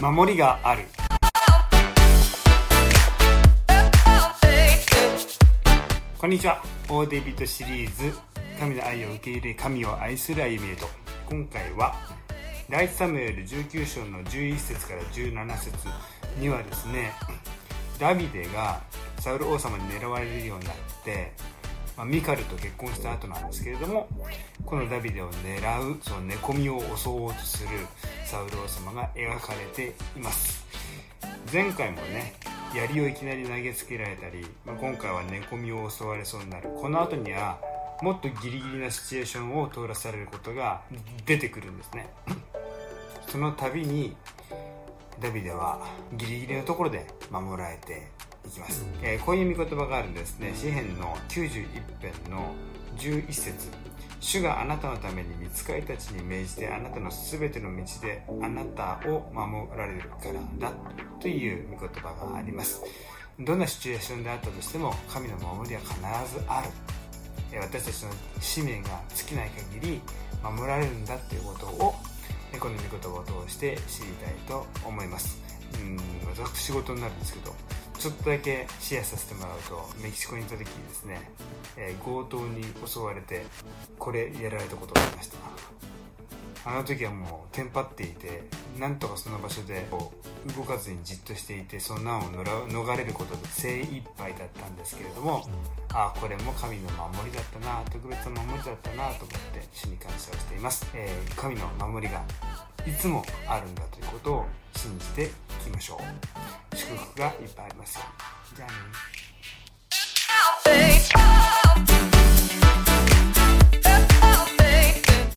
守りがある。こんにちは。オーデビットシリーズ。神の愛を受け入れ神を愛する歩みへと。今回は第一サムエル19章の11節から17節にはですねダビデがサウル王様に狙われるようになってまあ、ミカルと結婚した後なんですけれどもこのダビデを狙うその寝込みを襲おうとするサウル王様が描かれています。前回もね槍をいきなり投げつけられたり、まあ、今回は寝込みを襲われそうになる。この後にはもっとギリギリなシチュエーションを通らされることが出てくるんですね。その度にダビデはギリギリのところで守られていきます、えー、こういう見言葉があるんですね。詩篇の91編の11節。主があなたのために見つかりたちに命じてあなたの全ての道であなたを守られるからだという見言葉があります。どんなシチュエーションであったとしても神の守りは必ずある。私たちの使命が尽きない限り守られるんだということをこの御言葉を通して知りたいと思います。うん私事になるんですけどちょっとだけシェアさせてもらうとメキシコに行った時にですね、えー、強盗に襲われてこれやられたことがありました。あの時はもうテンパっていてなんとかその場所で動かずにじっとしていてその難を逃れることで精一杯だったんですけれどもああこれも神の守りだったな特別な守りだったなと思って主に感謝をしています、えー、神の守りがいつもあるんだということを信じていきましょうがいっぱいあります。よじゃあね。